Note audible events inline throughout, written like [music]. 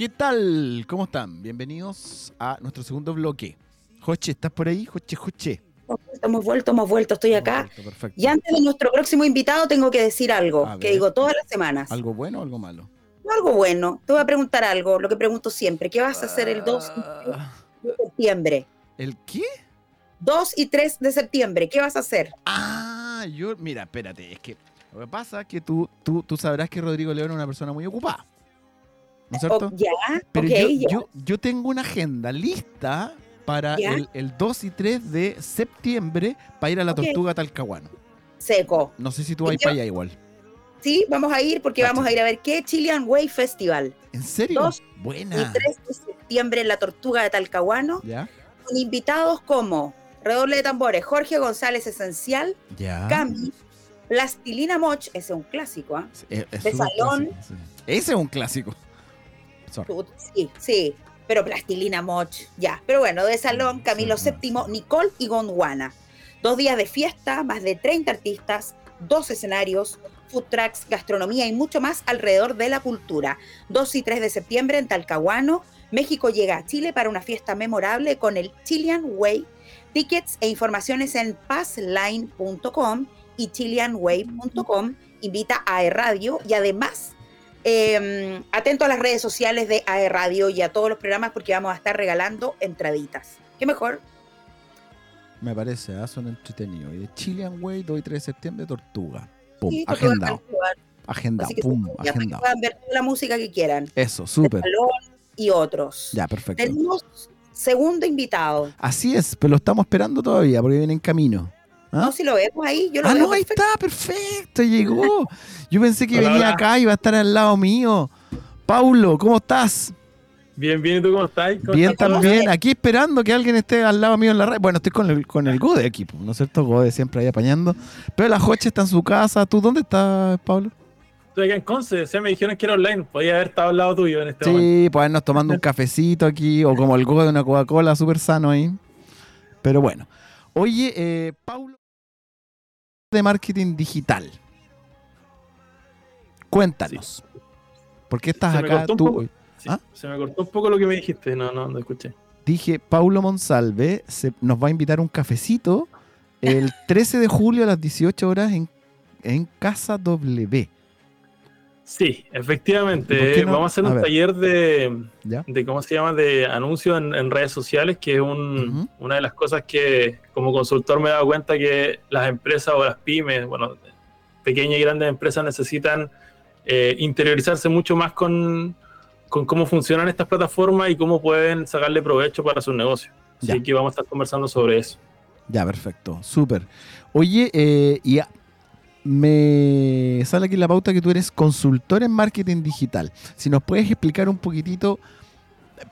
¿Qué tal? ¿Cómo están? Bienvenidos a nuestro segundo bloque. Joche, ¿estás por ahí? Joche, Joche. Hemos vuelto, hemos vuelto, estoy acá. y antes de nuestro próximo invitado tengo que decir algo, que digo todas las semanas. ¿Algo bueno o algo malo? algo bueno. Te voy a preguntar algo, lo que pregunto siempre. ¿Qué vas a hacer el 2 de septiembre? ¿El qué? 2 y 3 de septiembre, ¿qué vas a hacer? Ah, yo, mira, espérate, es que lo que pasa es que tú, tú, tú sabrás que Rodrigo León es una persona muy ocupada. ¿No es cierto? Oh, ya, Pero yo, Yo, tengo una agenda lista para el, 2 y 3 de septiembre para ir a la Tortuga Talcahuano. Seco. No sé si tú vas para allá igual. Sí, vamos a ir porque vamos a ir a ver qué Chilean Way Festival. ¿En serio? 2 Buena. y 3 de septiembre en la Tortuga de Talcahuano. ¿Ya? Con invitados como Redoble de Tambores, Jorge González Esencial, ¿Ya? Cami, Plastilina Moch, ese es un clásico, ¿ah? de Salón. Ese es un clásico. Sí, sí, pero Plastilina Moch, ya. Pero bueno, de Salón, mm, Camilo VII, Nicole y Gondwana. Dos días de fiesta, más de 30 artistas, dos escenarios, food trucks, gastronomía y mucho más alrededor de la cultura. 2 y 3 de septiembre en Talcahuano, México llega a Chile para una fiesta memorable con el Chilean Way. Tickets e informaciones en passline.com y chileanway.com. Invita a e Radio y además Em, atento a las redes sociales de AE Radio y a todos los programas porque vamos a estar regalando entraditas. ¿Qué mejor? Me parece, ¿eh? son entretenidos. Y de Chilean Way, 2 y 3 de septiembre, Tortuga. Pum, agendado. Agendado, pum, agendado. Puedan ver toda la música que quieran. Eso, súper. Y otros. Ya, perfecto. Tenemos segundo invitado. Así es, pero lo estamos esperando todavía porque viene en camino. ¿Ah? No, si lo vemos ahí, yo lo ah, no, ahí está, perfecto, llegó. Yo pensé que venía acá y iba a estar al lado mío. Paulo, ¿cómo estás? Bien, bien, ¿y tú cómo estás? bien, también. Aquí esperando que alguien esté al lado mío en la red. Bueno, estoy con el, con el Gode equipo, ¿no es cierto? Gode siempre ahí apañando. Pero la Joche está en su casa. ¿Tú dónde estás, Pablo? Estoy acá en Conce. O me dijeron que era online. Podía haber estado al lado tuyo en este momento. Sí, podernos tomando un cafecito aquí o como el Gode de una Coca-Cola súper sano ahí. Pero bueno. Oye, eh, Paulo de marketing digital. Cuéntanos. ¿Por qué estás acá tú? ¿Ah? Se me cortó un poco lo que me dijiste, no, no, no escuché. Dije, Paulo Monsalve nos va a invitar a un cafecito el 13 de julio a las 18 horas en, en Casa W. Sí, efectivamente. Vamos a hacer un taller de, de, ¿cómo se llama?, de anuncios en, redes sociales, que es una de las cosas que como consultor me he dado cuenta que las empresas o las pymes, bueno, pequeñas y grandes empresas necesitan eh, interiorizarse mucho más con, cómo funcionan estas plataformas y cómo pueden sacarle provecho para sus negocios. Así que vamos a estar conversando sobre eso. Ya, perfecto, súper. Oye, eh, y me sale aquí la pauta que tú eres consultor en marketing digital. Si nos puedes explicar un poquitito,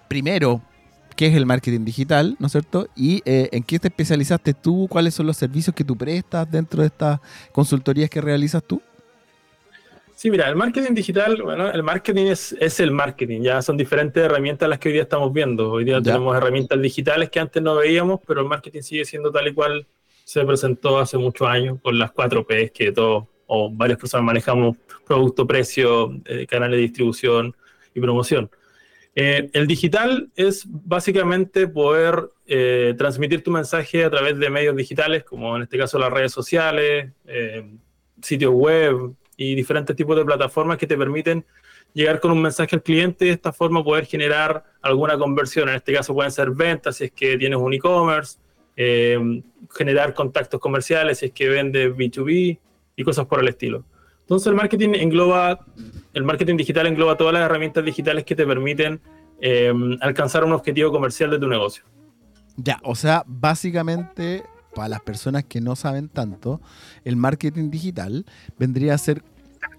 primero, qué es el marketing digital, ¿no es cierto? Y eh, en qué te especializaste tú, cuáles son los servicios que tú prestas dentro de estas consultorías que realizas tú. Sí, mira, el marketing digital, bueno, el marketing es, es el marketing, ya son diferentes herramientas las que hoy día estamos viendo. Hoy día tenemos herramientas digitales que antes no veíamos, pero el marketing sigue siendo tal y cual se presentó hace muchos años con las 4 P que todos o varias personas manejamos, producto, precio, eh, canales de distribución y promoción. Eh, el digital es básicamente poder eh, transmitir tu mensaje a través de medios digitales, como en este caso las redes sociales, sitios web y diferentes tipos de plataformas que te permiten llegar con un mensaje al cliente y de esta forma poder generar alguna conversión. En este caso pueden ser ventas si es que tienes un e-commerce, eh, generar contactos comerciales es que vende B2B y cosas por el estilo. Entonces el marketing engloba, el marketing digital engloba todas las herramientas digitales que te permiten eh, alcanzar un objetivo comercial de tu negocio. Ya, o sea, básicamente para las personas que no saben tanto, el marketing digital vendría a ser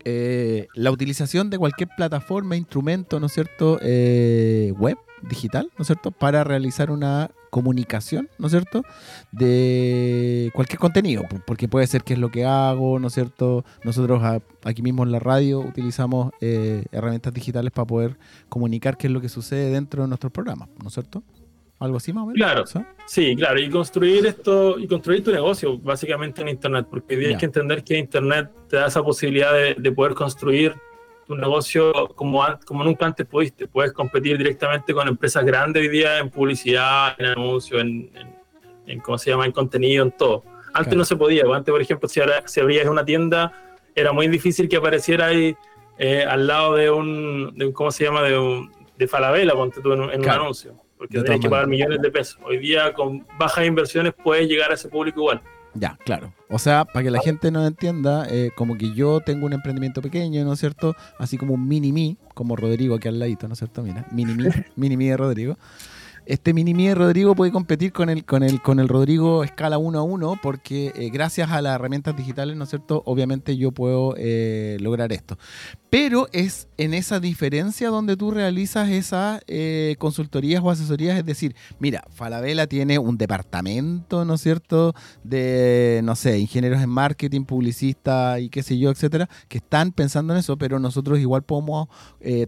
eh, la utilización de cualquier plataforma, instrumento, ¿no es cierto?, web digital, ¿no es cierto?, para realizar una comunicación, ¿no es cierto?, de cualquier contenido, porque puede ser que es lo que hago, ¿no es cierto? Nosotros aquí mismo en la radio utilizamos eh, herramientas digitales para poder comunicar qué es lo que sucede dentro de nuestro programa, ¿no es cierto? Algo así más o menos. Claro, sí, claro, y construir esto, y construir tu negocio básicamente en Internet, porque hay que entender que Internet te da esa posibilidad de, poder construir tu negocio como, como nunca antes pudiste. Puedes competir directamente con empresas grandes hoy día en publicidad, en anuncios, en, en, ¿cómo se llama?, en contenido, en todo. Antes no se podía. Antes, por ejemplo, si, ahora, si abrías una tienda, era muy difícil que apareciera ahí eh, al lado de un, de ¿cómo se llama?, de, un, de Falabella, ponte tú en, un, anuncio. Porque tenías que pagar millones de pesos. Hoy día, con bajas inversiones, puedes llegar a ese público igual. Ya, claro. O sea, para que la gente no entienda, eh, como que yo tengo un emprendimiento pequeño, ¿no es cierto? Así como un mini-me, como Rodrigo aquí al ladito, ¿no es cierto? Mira, mini-me, [laughs] mini-me de Rodrigo este mini de Rodrigo puede competir con el, con el, con el Rodrigo escala 1 a 1 porque eh, gracias a las herramientas digitales, ¿no es cierto? Obviamente yo puedo eh, lograr esto. Pero es en esa diferencia donde tú realizas esas eh, consultorías o asesorías, es decir, mira, Falabella tiene un departamento, ¿no es cierto?, de, no sé, ingenieros en marketing, publicistas y qué sé yo, etcétera, que están pensando en eso, pero nosotros igual podemos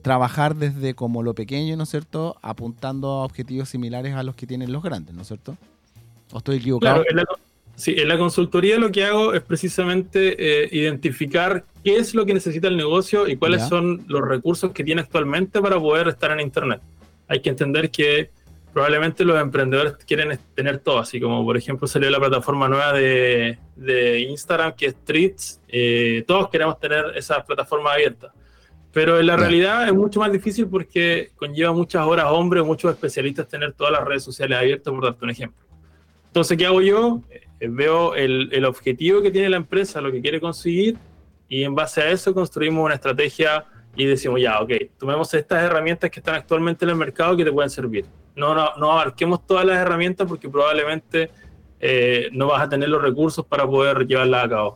trabajar desde como lo pequeño, ¿no es cierto?, apuntando a objetivos similares a los que tienen los grandes, ¿no es cierto? ¿O estoy equivocado? Sí, en la consultoría lo que hago es precisamente eh, identificar qué es lo que necesita el negocio y cuáles son los recursos que tiene actualmente para poder estar en Internet. Hay que entender que probablemente los emprendedores quieren tener todo, así como por ejemplo salió la plataforma nueva de, de Instagram que es Streets, eh, todos queremos tener esa plataforma abierta pero en la realidad es mucho más difícil porque conlleva muchas horas hombre, muchos especialistas tener todas las redes sociales abiertas, por darte un ejemplo. Entonces, ¿qué hago yo? Eh, veo el, el, objetivo que tiene la empresa, lo que quiere conseguir, y en base a eso construimos una estrategia y decimos, ya, ok, tomemos estas herramientas que están actualmente en el mercado que te pueden servir. No, no, no abarquemos todas las herramientas porque probablemente eh, no vas a tener los recursos para poder llevarlas a cabo.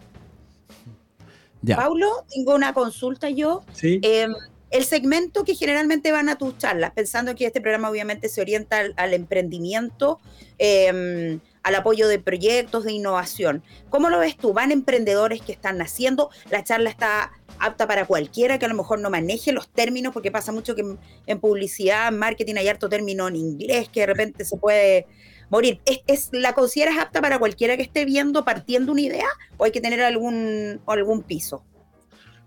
Paulo, tengo una consulta yo. Em, el segmento que generalmente van a tus charlas, pensando que este programa obviamente se orienta al, emprendimiento, em, al apoyo de proyectos de innovación. ¿Cómo lo ves tú? ¿Van emprendedores que están naciendo? ¿La charla está apta para cualquiera que a lo mejor no maneje los términos? Porque pasa mucho que en, publicidad, en marketing hay harto término en inglés que de repente se puede morir. ¿Es, la consideras apta para cualquiera que esté viendo, partiendo una idea, o hay que tener algún, algún piso?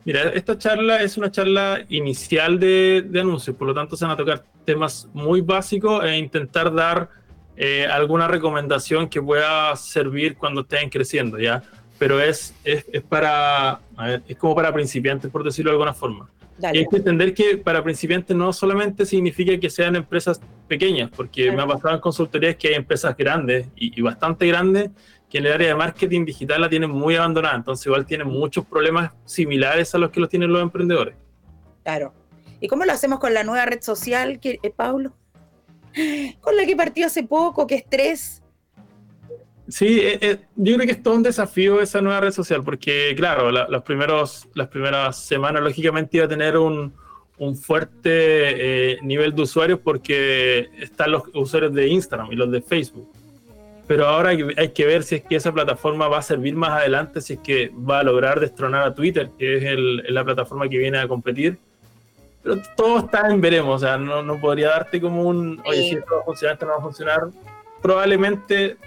Mira, esta charla es una charla inicial de, de anuncios, por lo tanto se van a tocar temas muy básicos e intentar dar eh, alguna recomendación que pueda servir cuando estén creciendo, ¿ya? Pero es, es, es para, es como para principiantes, por decirlo de alguna forma. Y hay que entender que para principiantes no solamente significa que sean empresas pequeñas, porque me ha pasado en consultorías que hay empresas grandes y, bastante grandes que en el área de marketing digital la tienen muy abandonada, entonces igual tienen muchos problemas similares a los que los tienen los emprendedores. Claro. ¿Y cómo lo hacemos con la nueva red social, que, eh, Pablo? Con la que partió hace poco, que es Tres Sí, eh, eh, yo creo que es todo un desafío esa nueva red social, porque claro, los primeros, las primeras semanas lógicamente iba a tener un, un fuerte eh, nivel de usuarios porque están los usuarios de Instagram y los de Facebook. Pero ahora hay que ver si es que esa plataforma va a servir más adelante, si es que va a lograr destronar a Twitter, que es la plataforma que viene a competir. Pero todo está en veremos, o sea, no, no podría darte como un, oye, si esto va a funcionar, esto no va a funcionar. Probablemente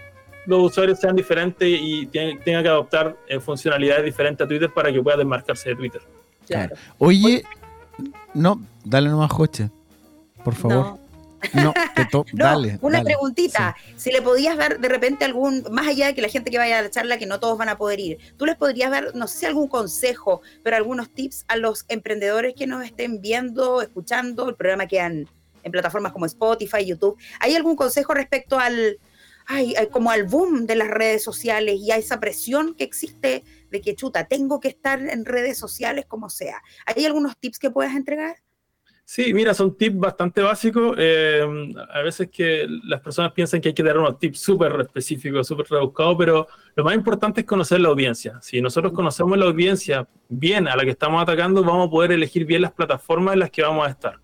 los usuarios sean diferentes y tengan que adoptar eh, funcionalidades diferentes a Twitter para que pueda desmarcarse de Twitter. Claro. Oye, no, dale nomás coche, por favor. No, [laughs] dale. Una preguntita. Si le podías dar de repente algún, más allá de que la gente que vaya a la charla, que no todos van a poder ir, tú les podrías dar, no sé si algún consejo, pero algunos tips a los emprendedores que nos estén viendo, escuchando el programa que han en plataformas como Spotify, YouTube. ¿Hay algún consejo respecto al, ay, como al boom de las redes sociales y a esa presión que existe de que, chuta, tengo que estar en redes sociales como sea. ¿Hay algunos tips que puedas entregar? Sí, mira, son tips bastante básicos. Eh, a veces que las personas piensan que hay que dar unos tips súper específicos, súper rebuscados, pero lo más importante es conocer la audiencia. Si nosotros conocemos la audiencia bien a la que estamos atacando, vamos a poder elegir bien las plataformas en las que vamos a estar.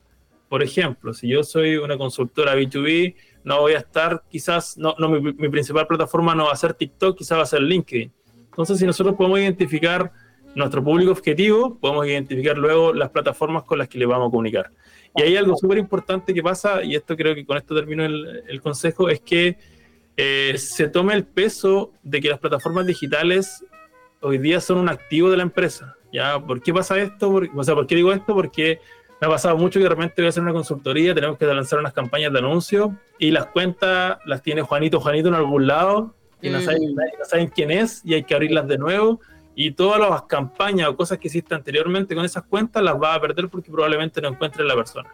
Por ejemplo, si yo soy una consultora B2B, no voy a estar, quizás, no, no mi, principal plataforma no va a ser TikTok, quizás va a ser LinkedIn. Entonces, si nosotros podemos identificar nuestro público objetivo, podemos identificar luego las plataformas con las que le vamos a comunicar. Y hay algo súper importante que pasa, y esto creo que con esto termino el, el consejo, es que eh, se tome el peso de que las plataformas digitales hoy día son un activo de la empresa. ¿ya? ¿Por qué pasa esto? o sea, ¿por qué digo esto? Porque me ha pasado mucho que de repente voy a hacer una consultoría, tenemos que lanzar unas campañas de anuncio y las cuentas las tiene Juanito, Juanito en algún lado y no, saben, no saben quién es y hay que abrirlas de nuevo y todas las campañas o cosas que hiciste anteriormente con esas cuentas las va a perder porque probablemente no encuentre la persona.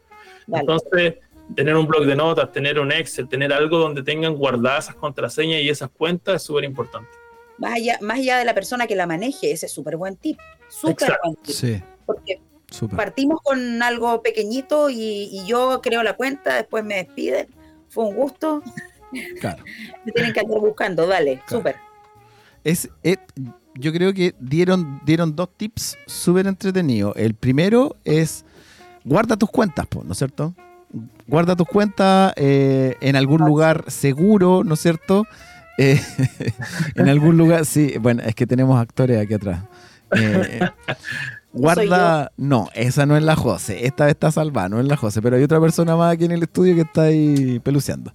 Entonces, tener un blog de notas, tener un Excel, tener algo donde tengan guardadas esas contraseñas y esas cuentas es súper importante. Más allá, más allá de la persona que la maneje, ese es súper buen tip. Súper buen tip. Sí. Porque partimos con algo pequeñito y, yo creo la cuenta, después me despiden. Fue un gusto. Claro. [laughs] me tienen que andar buscando, dale, súper. Es, es, yo creo que dieron, dieron dos tips súper entretenidos. El primero es guarda tus cuentas, ¿no es cierto? Guarda tus cuentas eh, en algún lugar seguro, ¿no es cierto? Eh, [laughs] en algún lugar, sí, bueno, es que tenemos actores aquí atrás. Eh, [laughs] Guarda. No, esa no es la Jose. Esta vez está salvada, no es la Jose. Pero hay otra persona más aquí en el estudio que está ahí peluceando.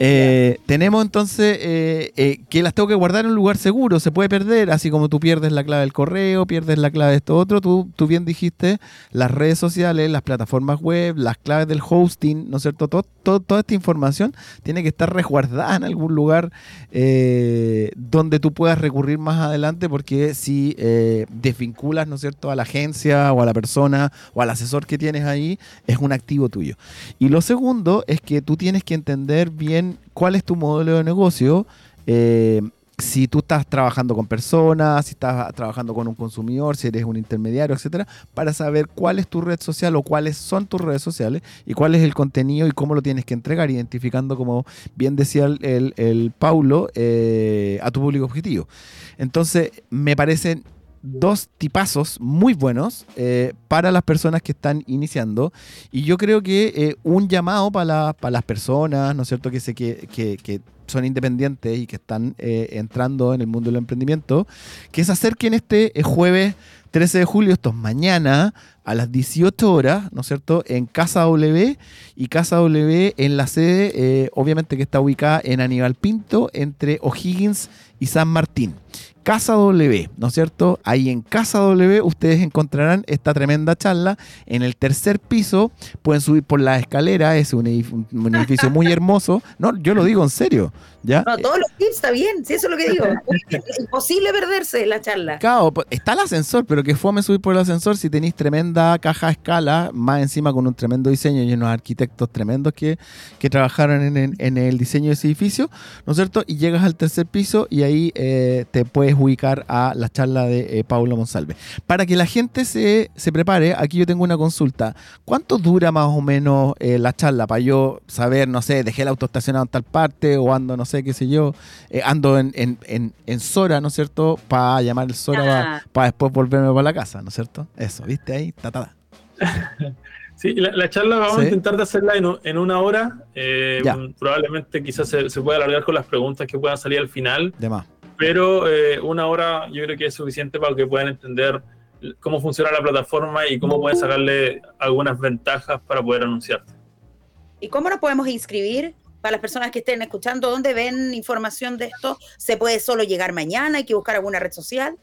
Eh, tenemos entonces eh, eh, que las tengo que guardar en un lugar seguro. Se puede perder, así como tú pierdes la clave del correo, pierdes la clave de esto otro. Tú, tú bien dijiste, las redes sociales, las plataformas web, las claves del hosting, ¿no es cierto? Todo, toda esta información tiene que estar resguardada en algún lugar donde tú puedas recurrir más adelante, porque si desvinculas, ¿no es cierto?, a la gente o a la persona o al asesor que tienes ahí, es un activo tuyo. Y lo segundo es que tú tienes que entender bien cuál es tu modelo de negocio. Eh, si tú estás trabajando con personas, si estás trabajando con un consumidor, si eres un intermediario, etcétera, para saber cuál es tu red social o cuáles son tus redes sociales y cuál es el contenido y cómo lo tienes que entregar, identificando, como bien decía el, Paulo, eh, a tu público objetivo. Entonces, me parecen dos tipazos muy buenos eh, para las personas que están iniciando. Y yo creo que eh, un llamado para, las personas, ¿no es cierto?, que, se, que, que, son independientes y que están eh, entrando en el mundo del emprendimiento, que se acerquen este jueves 13 de julio, esto es mañana, a las 18 horas, ¿no es cierto?, en Casa W y Casa W en la sede, obviamente que está ubicada en Aníbal Pinto, entre O'Higgins y San Martín. Casa W, ¿no es cierto? Ahí en Casa W ustedes encontrarán esta tremenda charla. En el tercer piso pueden subir por la escalera, es un [laughs] edificio, muy hermoso. No, yo lo digo en serio. ¿Ya? No, todos los tips está bien, sí, eso es lo que digo. Es imposible perderse la charla. Claro, está el ascensor, pero que fome subir por el ascensor si tenéis tremenda caja a escala, más encima con un tremendo diseño y unos arquitectos tremendos que, que trabajaron en, el diseño de ese edificio, ¿no es cierto? Y llegas al tercer piso y ahí eh, te puedes ubicar a la charla de eh, Paulo Monsalve. Para que la gente se, prepare, aquí yo tengo una consulta. ¿Cuánto dura más o menos eh, la charla para yo saber, no sé, dejé el auto estacionado en tal parte o ando, no sé, qué sé yo, eh, ando en, en, en, Sora, ¿no es cierto? Para llamar el Sora para después volverme para la casa, ¿no es cierto? Eso, ¿viste ahí? Ta, [laughs] Sí, la, charla vamos a intentar de hacerla en, una hora. probablemente quizás se, se, pueda alargar con las preguntas que puedan salir al final. De más pero eh, una hora yo creo que es suficiente para que puedan entender cómo funciona la plataforma y cómo pueden sacarle algunas ventajas para poder anunciarte. ¿Y cómo nos podemos inscribir? Para las personas que estén escuchando, ¿dónde ven información de esto? ¿Se puede solo llegar mañana? ¿Hay que buscar alguna red social?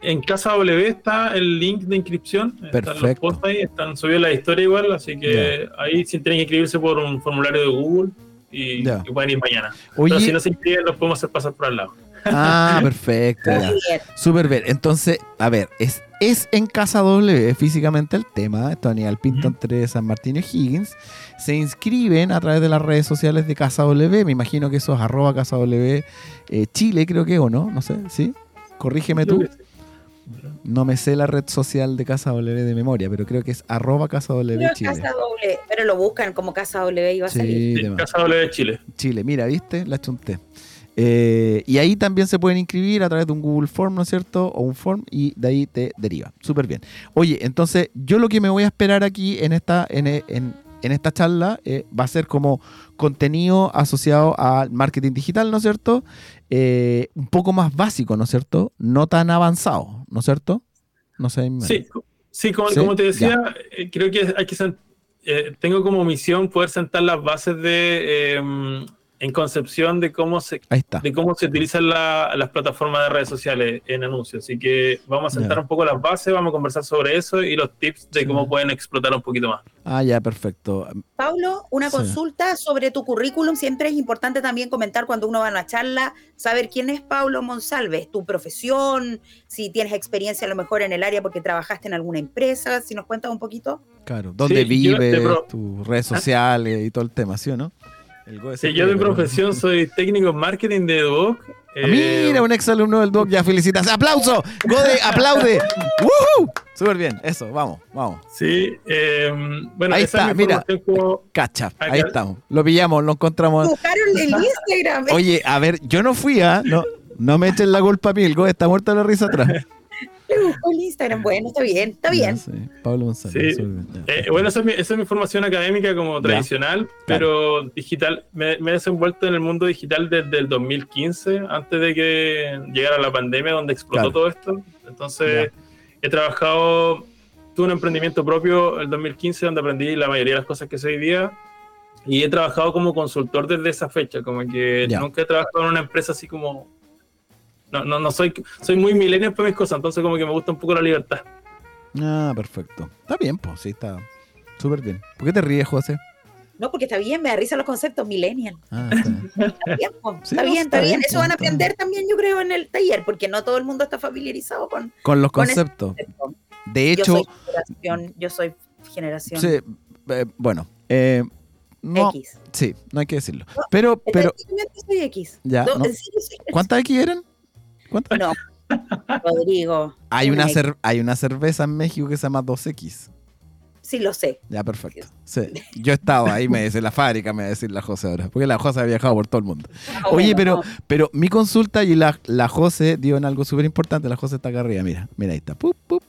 En Casa W está el link de inscripción. Perfecto. Están los posts ahí, están subidos la historia igual, así que ahí sí tienen que inscribirse por un formulario de Google y, pueden ir mañana. Pero si no se inscriben, los podemos hacer pasar por al lado. Ah, [laughs] perfecto. Súper bien. Entonces, a ver, es, es en Casa W físicamente el tema. Esto Aníbal Pinto entre San Martín y Higgins. Se inscriben a través de las redes sociales de Casa W. Me imagino que eso es arroba Casa W eh, Chile, creo que, o no, no sé, ¿sí? Corrígeme tú. No me sé la red social de Casa W de memoria, pero creo que es arroba Casa W Chile. pero lo buscan como Casa W y va a salir. Casa W Chile. Chile, mira, ¿viste? La chunté. Eh, y ahí también se pueden inscribir a través de un Google Form, ¿no es cierto? O un form y de ahí te deriva. Súper bien. Oye, entonces yo lo que me voy a esperar aquí en esta, en, en, esta charla eh, va a ser como contenido asociado al marketing digital, ¿no es cierto? Eh, un poco más básico, ¿no es cierto? No tan avanzado, ¿no es cierto? No sé. Sí, sí, como, te decía, creo que hay que tengo como misión poder sentar las bases de en concepción de cómo se, De cómo se utilizan las plataformas de redes sociales en anuncios. Así que vamos a sentar un poco las bases, vamos a conversar sobre eso y los tips de cómo pueden explotar un poquito más. Ah, ya, perfecto. Paulo, una consulta sobre tu currículum. Siempre es importante también comentar cuando uno va a una charla, saber quién es Paulo Monsalves, tu profesión, si tienes experiencia a lo mejor en el área porque trabajaste en alguna empresa, si nos cuentas un poquito. Claro, dónde vives, tus redes ah. sociales y todo el tema, ¿sí o no? Sí, yo de profesión [laughs] soy técnico en marketing de Duoc. Ah, mira, un ex alumno del Duoc, ya felicitas. ¡Aplauso! ¡Gode, aplaude! [laughs] ¡Woohoo! Súper bien, eso, vamos, vamos. Sí, eh, bueno, ahí está, mira. Cacha, ahí estamos. Lo pillamos, lo encontramos. Buscaron el Instagram. Oye, a ver, yo no fui, ¿ah? No, no me echen la culpa a mí, el Gode está muerto de la risa atrás. [laughs] Le buscó el Instagram. Bueno, está bien, está bien. Pablo González. Eh, bueno, esa es, mi, formación académica como tradicional, pero digital. Me, he desenvuelto en el mundo digital desde el 2015, antes de que llegara la pandemia, donde explotó todo esto. Entonces, he trabajado, tuve un emprendimiento propio el 2015, donde aprendí la mayoría de las cosas que sé hoy día. Y he trabajado como consultor desde esa fecha, como que nunca he trabajado en una empresa así como no, no, no soy, soy muy millennial para mis cosas, entonces como que me gusta un poco la libertad. Ah, perfecto. Está bien, pues, sí, está súper bien. ¿Por qué te ríes, José? No, porque está bien, me da risa los conceptos millennial. Ah, está bien, [laughs] está bien, está, bien, Eso van a aprender también, yo creo, en el taller, porque no todo el mundo está familiarizado con, con los conceptos. De hecho, yo soy generación, yo soy generación. Sí, eh, bueno, eh, no, X. Sí, no hay que decirlo. pero, pero. Soy X. Ya, ¿Cuántas X eran? ¿Cuántas? No, [laughs] Rodrigo. Hay una, hay una cerveza en México que se llama 2X. Sí, lo sé. Ya, perfecto. Yo he estado ahí, me dice la fábrica, me va a decir la José ahora. Porque la José ha viajado por todo el mundo. Ah, Oye, pero, pero mi consulta y la, la José dio en algo súper importante. La José está acá arriba, mira. Mira, ahí está. Pup, pup.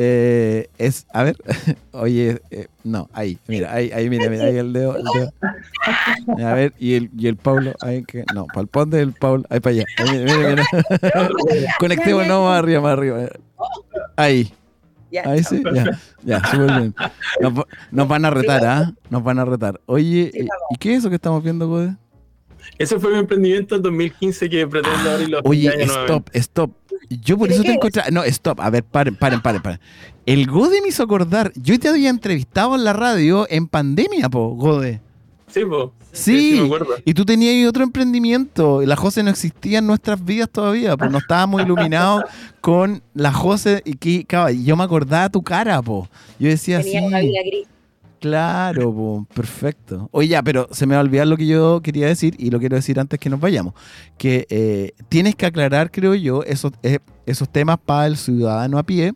Eh, es, a ver, [laughs] oye, eh, no, ahí, mira, ahí, ahí, mira, mira, ahí el dedo, A ver, y el, y el Paulo, ahí que, no, para el ponte del Paulo, ahí para allá. Ahí, mira, mira, [laughs] Conectemos, no, más arriba, más arriba. Ahí. Ahí sí, ya, ya, súper bien. Nos, van a retar, ¿ah? Nos van a retar. Oye, ¿y qué es eso que estamos viendo, Gode? Ese fue mi emprendimiento en 2015 que pretendo abrir los Oye, stop, stop. Yo por eso te encontré. No, stop. A ver, paren, paren, paren, paren. El Gode me hizo acordar. Yo te había entrevistado en la radio en pandemia, po, Gode. Sí, po. Sí, y tú tenías otro emprendimiento. La José no existía en nuestras vidas todavía, pues no estábamos iluminados [laughs] con la José. Y que, yo me acordaba tu cara, po. Yo decía Tenía Una vida gris. Claro, perfecto. Oye, ya, pero se me va a olvidar lo que yo quería decir y lo quiero decir antes que nos vayamos. Que eh, tienes que aclarar, creo yo, esos, eh, esos temas para el ciudadano a pie.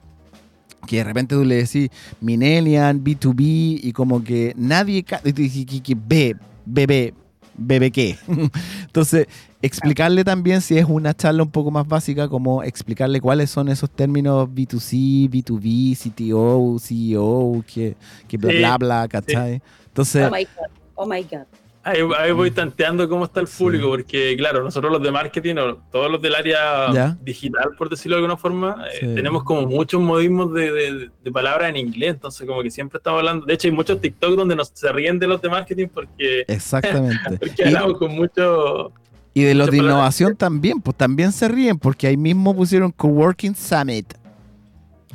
Que de repente tú le decís Minelian, B2B y como que nadie. Que ve, bebé, bebé qué. [laughs] Entonces, explicarle también si es una charla un poco más básica, como explicarle cuáles son esos términos B2C, B2B, CTO, CEO, que, que bla, bla, bla, ¿cachai? Entonces... Oh my God. Oh my God. Ahí, voy tanteando cómo está el público, porque claro, nosotros los de marketing, o todos los del área digital, por decirlo de alguna forma, eh, tenemos como muchos modismos de, de, palabras en inglés, entonces como que siempre estamos hablando, de hecho hay muchos TikTok donde nos se ríen de los de marketing porque, Exactamente. [laughs] porque hablamos con mucho... Y de los de innovación también, pues también se ríen, porque ahí mismo pusieron Coworking Summit.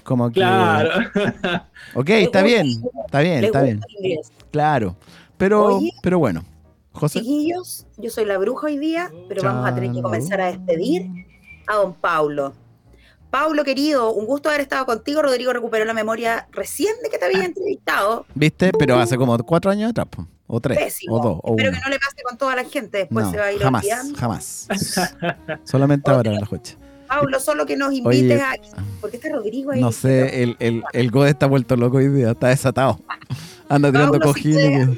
Como que... Claro. ok, [laughs] está bien, está bien, está bien. Claro. Pero, pero bueno. Chiquillos, yo soy la bruja hoy día, pero vamos a tener que comenzar a despedir a don Paulo. Paulo, querido, un gusto haber estado contigo. Rodrigo recuperó la memoria recién de que te había entrevistado. ¿Viste? Pero hace como cuatro años atrás, o tres, o dos, o Espero que no le pase con toda la gente, después se va a ir jamás, Jamás, [laughs] Solamente ahora la coche. Paulo, solo que nos invites a... ¿Por qué está Rodrigo ahí? No sé, el, el, el Gode está vuelto loco hoy día, está desatado. [laughs] Anda tirando cojines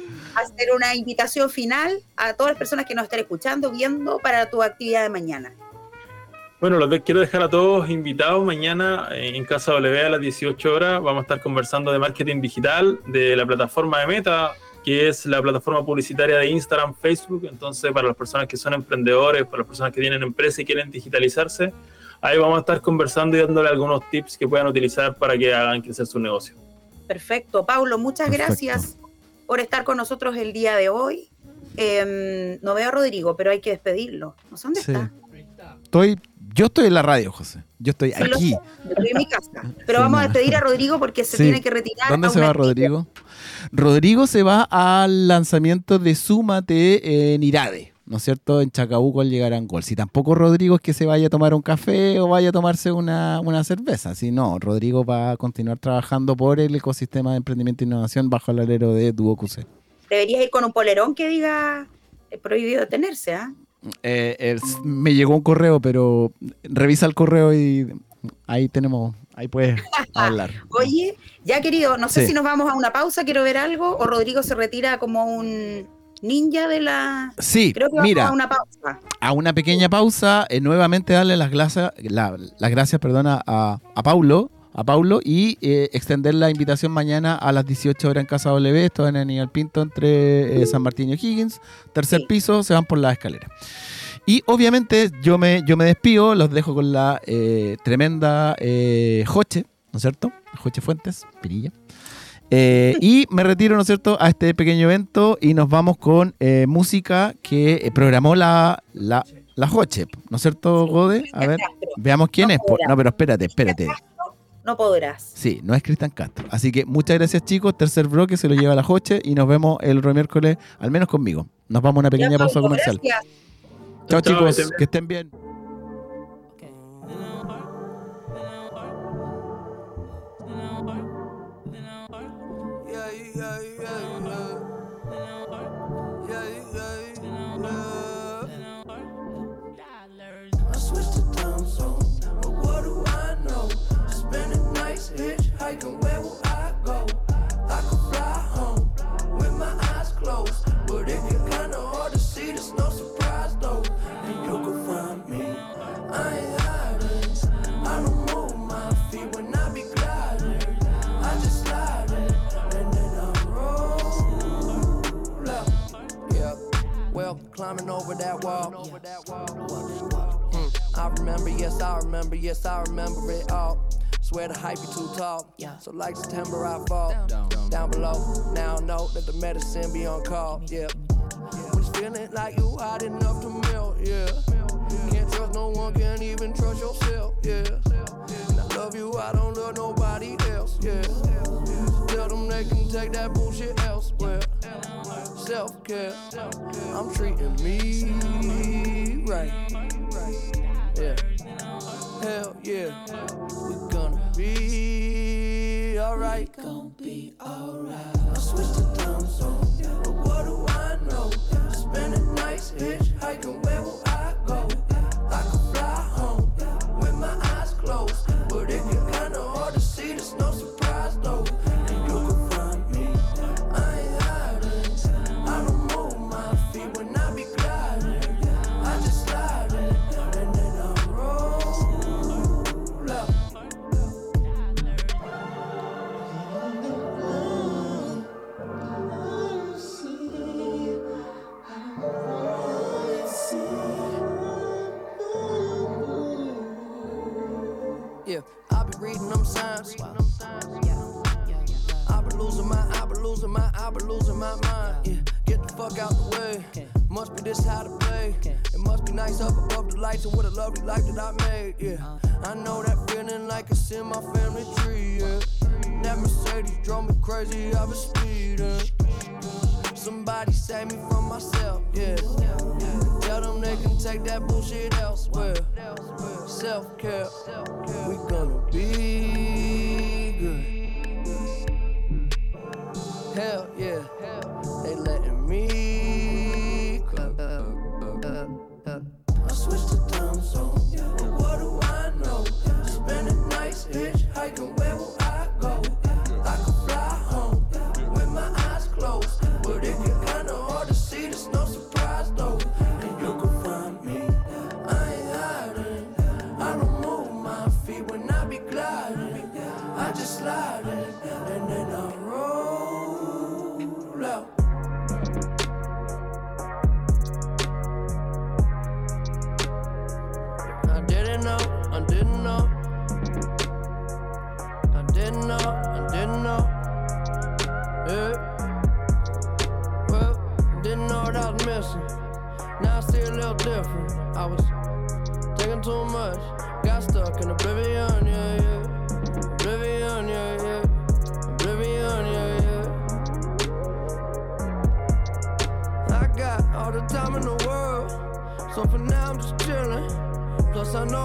hacer una invitación final a todas las personas que nos estén escuchando, viendo para tu actividad de mañana. Bueno, los quiero dejar a todos invitados mañana en Casa W a las 18 horas. Vamos a estar conversando de marketing digital, de la plataforma de Meta, que es la plataforma publicitaria de Instagram, Facebook. Entonces, para las personas que son emprendedores, para las personas que tienen empresa y quieren digitalizarse, ahí vamos a estar conversando y dándole algunos tips que puedan utilizar para que hagan crecer su negocio. Perfecto. Paulo, muchas gracias por estar con nosotros el día de hoy. Em, no veo a Rodrigo, pero hay que despedirlo. No sé dónde está. Estoy, yo estoy en la radio, José. Yo estoy aquí. estoy en mi casa. [laughs] Pero vamos a despedir a Rodrigo porque se tiene que retirar. ¿Dónde se va Rodrigo? Rodrigo se va al lanzamiento de Súmate en Irade. ¿No es cierto? En Chacabuco al llegar a Angol. Si tampoco Rodrigo es que se vaya a tomar un café o vaya a tomarse una, cerveza, si no, Rodrigo va a continuar trabajando por el ecosistema de emprendimiento e innovación bajo el alero de Duo QC. Deberías ir con un polerón que diga eh, prohibido tenerse, ¿ah? ¿eh? me llegó un correo, pero revisa el correo y ahí tenemos, ahí puedes [laughs] hablar. Oye, ya querido, no sé si nos vamos a una pausa, quiero ver algo, o Rodrigo se retira como un ninja de la. Sí, Creo que mira, a una pausa. A una pequeña pausa, eh, nuevamente darle las gracias, las gracias, perdona, a, a Paulo. A Paulo y eh, extender la invitación mañana a las 18 horas en Casa W, esto en el Pinto entre eh, San Martín y Higgins, tercer piso, se van por la escalera. Y obviamente yo me, yo me despido, los dejo con la tremenda Joche, ¿no es cierto? Joche Fuentes, Pirilla. Eh, y me retiro, ¿no es cierto?, a este pequeño evento y nos vamos con eh, música que eh, programó la, la, la Joche, ¿no es cierto, Gode? A ver, veamos quién es. No, pero espérate, espérate. No podrás. Sí, no es Cristian Castro. Así que muchas gracias, chicos. Tercer bloque se lo lleva la Joche y nos vemos el otro miércoles, al menos conmigo. Nos vamos a una pequeña pausa comercial. Chao, chicos. Que estén bien. Climbing over that wall. Hmm. I remember, yes, I remember, yes, I remember it all. Swear the hype be too tall. So like September, I fall down, below. Now I know that the medicine be on call. Yeah. When it's feeling like you hot enough to melt. Yeah. Can't trust no one, can't even trust yourself. Yeah. And I love you, I don't love nobody else. Yeah. Tell them they can take that bullshit elsewhere self care. I'm treating me right. Yeah. Hell yeah. We're gonna be alright. Gonna be alright. I switched the time zone, but what do I know? Spending nights hitchhiking, fuck out the way. Must be this how to play. It must be nice up above the lights and what a lovely life that I made. Yeah, uh-huh. I know that feeling like it's in my family tree. Yeah, that Mercedes drove me crazy. I was speeding. Somebody save me from myself. Yeah, tell them they can take that bullshit elsewhere. Self care, we gonna be good. Hell yeah, me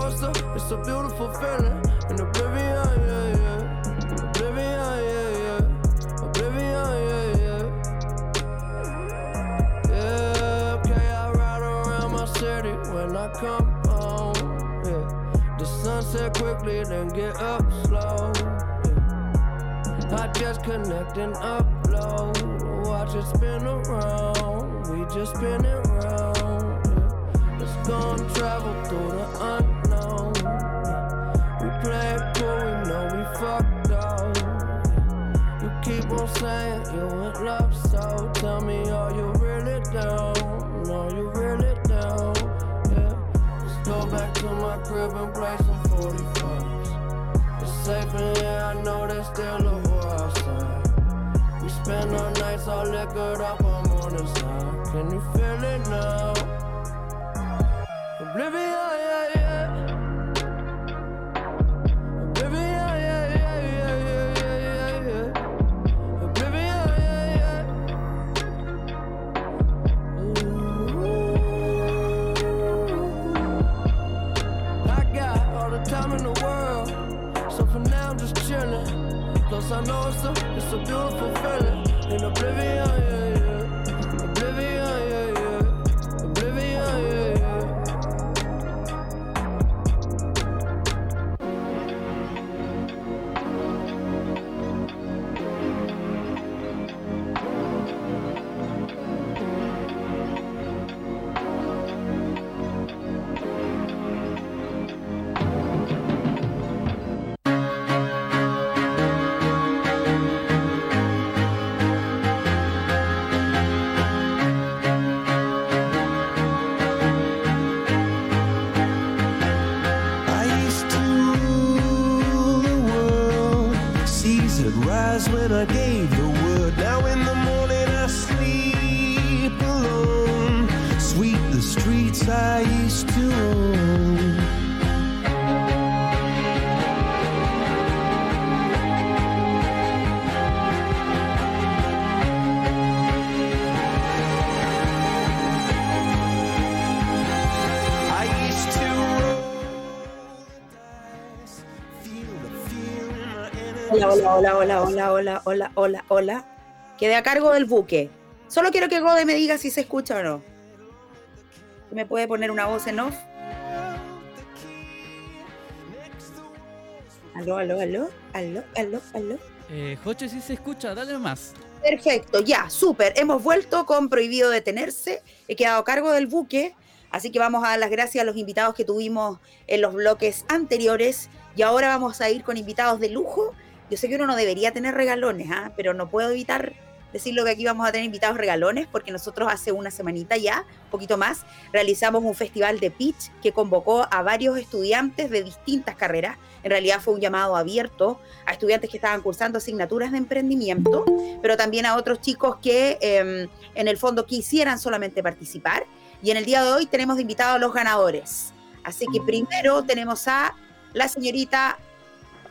Plus it's a, it's beautiful feeling in oblivion, yeah, yeah. Oblivion, yeah, yeah. Oblivion, yeah, yeah. Yeah, okay, I ride around my city when I come home. Yeah, the sunset quickly, then get up slow. Yeah. I just connect and upload. Watch it spin around. We just spin it round. Yeah. Let's go and travel through the unknown. On saying you in love, so tell me, are you really down? Are you really down? Yeah. Let's go back to my crib and play some 45s. It's safe in here, I know there's still a war outside. We spend our nights all liquored up on morning side. Can you feel it now? Oblivion, Plus I know so, a, it's a beautiful feeling in oblivion, yeah, yeah. Hola, hola, hola, hola, hola, hola. Quedé a cargo del buque. Solo quiero que Gode me diga si se escucha o no. ¿Me puede poner una voz en off? Aló, aló, aló, aló, aló, aló. Eh, Joche, sí se escucha, dale más. Perfecto, ya, súper. Hemos vuelto con Prohibido Detenerse. He quedado a cargo del buque. Así que vamos a dar las gracias a los invitados que tuvimos en los bloques anteriores. Y ahora vamos a ir con invitados de lujo. Yo sé que uno no debería tener regalones, ¿ah? pero no puedo evitar decirlo que aquí vamos a tener invitados regalones porque nosotros hace una semanita ya, poquito más, realizamos un festival de pitch que convocó a varios estudiantes de distintas carreras. En realidad fue un llamado abierto a estudiantes que estaban cursando asignaturas de emprendimiento, pero también a otros chicos que eh, en el fondo quisieran solamente participar. Y en el día de hoy tenemos invitados a los ganadores. Así que primero tenemos a la señorita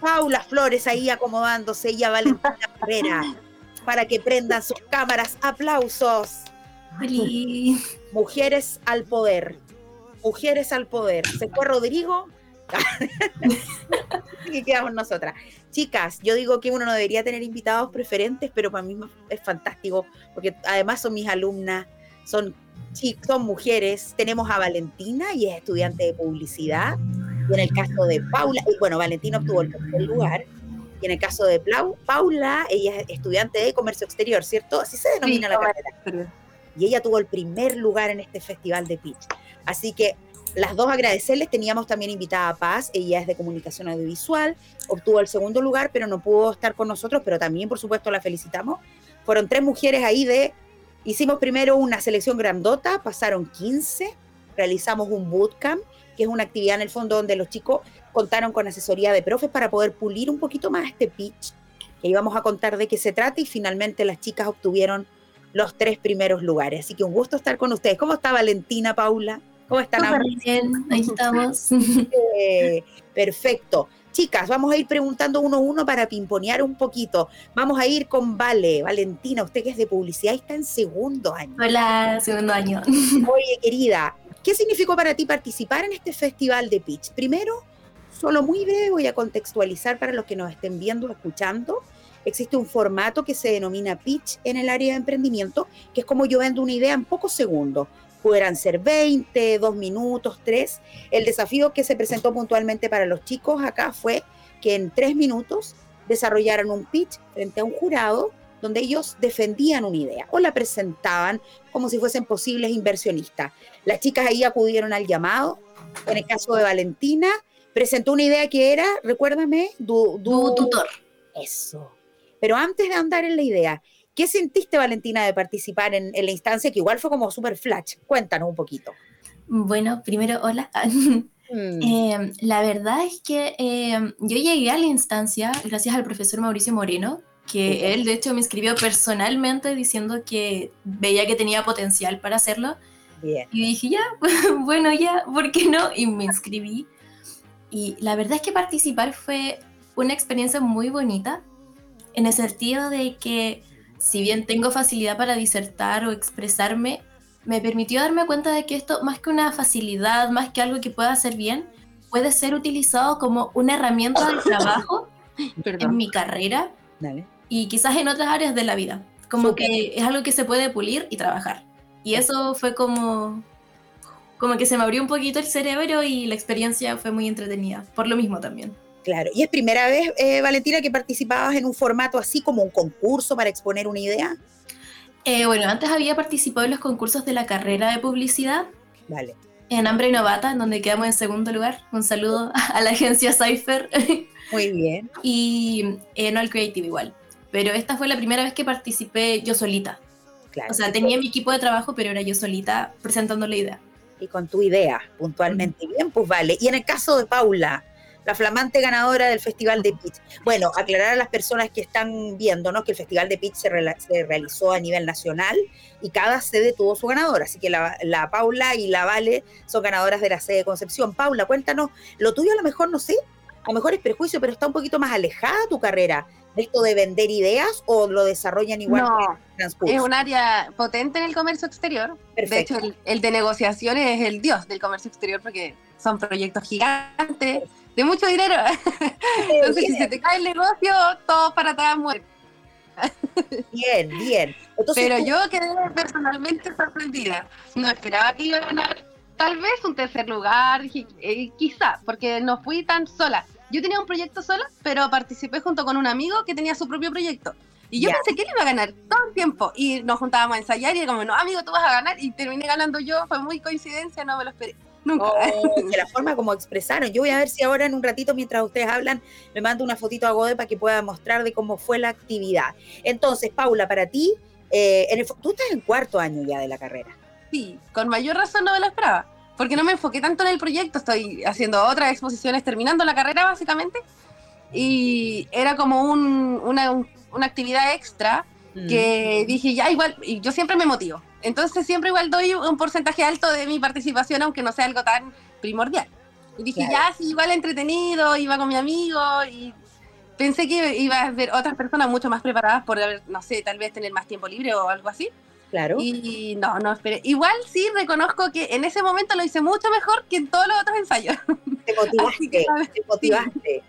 Paula Flores ahí acomodándose y a Valentina Herrera para que prendan sus cámaras. Aplausos. Oli. Mujeres al poder. Mujeres al poder. Se fue Rodrigo. [laughs] y quedamos nosotras. Chicas, yo digo que uno no debería tener invitados preferentes, pero para mí es fantástico, porque además son mis alumnas, son, son mujeres. Tenemos a Valentina y es estudiante de publicidad. Y en el caso de Paula, y bueno, Valentina obtuvo el tercer lugar. Y en el caso de Plau- Paula, ella es estudiante de comercio exterior, ¿cierto? Así se denomina la carrera y ella tuvo el primer lugar en este festival de pitch. Así que las dos agradecerles, teníamos también invitada a Paz, ella es de comunicación audiovisual, obtuvo el segundo lugar, pero no pudo estar con nosotros, pero también por supuesto la felicitamos. Fueron tres mujeres ahí de, hicimos primero una selección grandota, pasaron 15, realizamos un bootcamp, que es una actividad en el fondo donde los chicos contaron con asesoría de profes para poder pulir un poquito más este pitch, que íbamos a contar de qué se trata y finalmente las chicas obtuvieron los tres primeros lugares. Así que un gusto estar con ustedes. ¿Cómo está Valentina, Paula? ¿Cómo están bien, ahí estamos. Eh, perfecto. Chicas, vamos a ir preguntando uno a uno para pimponear un poquito. Vamos a ir con Vale. Valentina, usted que es de publicidad y está en segundo año. Hola, segundo año. Oye, querida, ¿qué significó para ti participar en este festival de pitch? Primero, solo muy breve voy a contextualizar para los que nos estén viendo o escuchando. Existe un formato que se denomina pitch en el área de emprendimiento, que es como yo vendo una idea en pocos segundos. Pudieran ser 20, 2 minutos, 3. El desafío que se presentó puntualmente para los chicos acá fue que en 3 minutos desarrollaran un pitch frente a un jurado donde ellos defendían una idea o la presentaban como si fuesen posibles inversionistas. Las chicas ahí acudieron al llamado. En el caso de Valentina, presentó una idea que era, recuérdame, du, du- Tu tutor. Eso. Pero antes de andar en la idea, ¿qué sentiste, Valentina, de participar en, en la instancia que igual fue como super flash? Cuéntanos un poquito. Bueno, primero, hola. [laughs] Mm, Eh, la verdad es que eh, yo llegué a la instancia gracias al profesor Mauricio Moreno, que él de hecho me escribió personalmente diciendo que veía que tenía potencial para hacerlo. bien. Y dije, ya, [laughs] bueno, ya, ¿por qué no? Y me inscribí. Y la verdad es que participar fue una experiencia muy bonita, en el sentido de que si bien tengo facilidad para disertar o expresarme, me permitió darme cuenta de que esto, más que una facilidad, más que algo que pueda hacer bien, puede ser utilizado como una herramienta de [laughs] trabajo en mi carrera Dale. Y quizás en otras áreas de la vida. Como que es algo que se puede pulir y trabajar. Y eso fue como, como que se me abrió un poquito el cerebro y la experiencia fue muy entretenida. Por lo mismo también. Claro. ¿Y es primera vez, eh, Valentina, que participabas en un formato así como un concurso para exponer una idea? Eh, bueno, antes había participado en los concursos de la carrera de publicidad Vale. en Hambre Novata, en donde quedamos en segundo lugar. Un saludo a la agencia Cypher Muy bien. [laughs] y eh, No al Creative igual. Pero esta fue la primera vez que participé yo solita. Claro. O sea, tenía mi equipo de trabajo, pero era yo solita presentando la idea. y con tu idea puntualmente. Bien, pues vale. Y en el caso de Paula, la flamante ganadora del Festival de Pitch. Bueno, aclarar a las personas que están viéndonos que el Festival de Pitch se, realizó a nivel nacional y cada sede tuvo su ganadora. Así que la, la Paula y la Vale son ganadoras de la sede de Concepción. Paula, cuéntanos, lo tuyo a lo mejor, no sé, a lo mejor es prejuicio, pero está un poquito más alejada tu carrera de esto de vender ideas o lo desarrollan igual No? Es un área potente en el comercio exterior. Perfecto. De hecho, el, el de negociaciones es el dios del comercio exterior porque son proyectos gigantes, de mucho dinero. [laughs] Entonces, si se te cae el negocio, todo para atrás muere. Bien, bien. Entonces, Pero tú- yo quedé personalmente sorprendida. No esperaba que iba a ganar tal vez un tercer lugar, eh, quizá, porque no fui tan sola. Yo tenía un proyecto sola, pero participé junto con un amigo que tenía su propio proyecto. Y yo pensé que él iba a ganar todo el tiempo. Y nos juntábamos a ensayar y era como, no, amigo, tú vas a ganar. Y terminé ganando yo. Fue muy coincidencia, no me lo esperé. Nunca. Oh, [laughs] que la forma como expresaron. Yo voy a ver si ahora en un ratito, mientras ustedes hablan, me mando una fotito a Gode para que pueda mostrar de cómo fue la actividad. Entonces, Paula, para ti, eh, en el tú estás en cuarto año ya de la carrera. Sí, con mayor razón no me lo esperaba. Porque no me enfoqué tanto en el proyecto. Estoy haciendo otras exposiciones, terminando la carrera básicamente. Y era como un- una, un- una actividad extra Mm. que dije, ya igual, y yo siempre me motivo. Entonces siempre igual doy un porcentaje alto de mi participación, aunque no sea algo tan primordial. Y dije, Claro. ya, sí, igual entretenido, iba con mi amigo y pensé que iba a ver otras personas mucho más preparadas por, no sé, tal vez tener más tiempo libre o algo así. Claro. Y no, no esperé. Igual sí reconozco que en ese momento lo hice mucho mejor que en todos los otros ensayos. te motivaste, [laughs] que, te motivaste.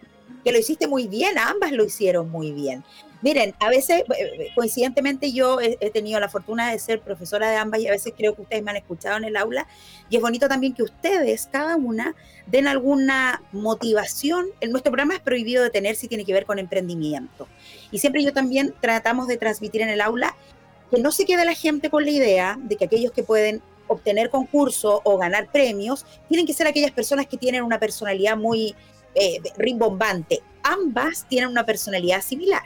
Que lo hiciste muy bien, ambas lo hicieron muy bien. Miren, a veces, eh, coincidentemente, yo he, tenido la fortuna de ser profesora de ambas y a veces creo que ustedes me han escuchado en el aula. Y es bonito también que ustedes, cada una, den alguna motivación. En nuestro programa es prohibido detener si tiene que ver con emprendimiento. Y siempre yo también tratamos de transmitir en el aula que no se quede la gente con la idea de que aquellos que pueden obtener concursos o ganar premios tienen que ser aquellas personas que tienen una personalidad muy eh, rimbombante. Ambas tienen una personalidad similar.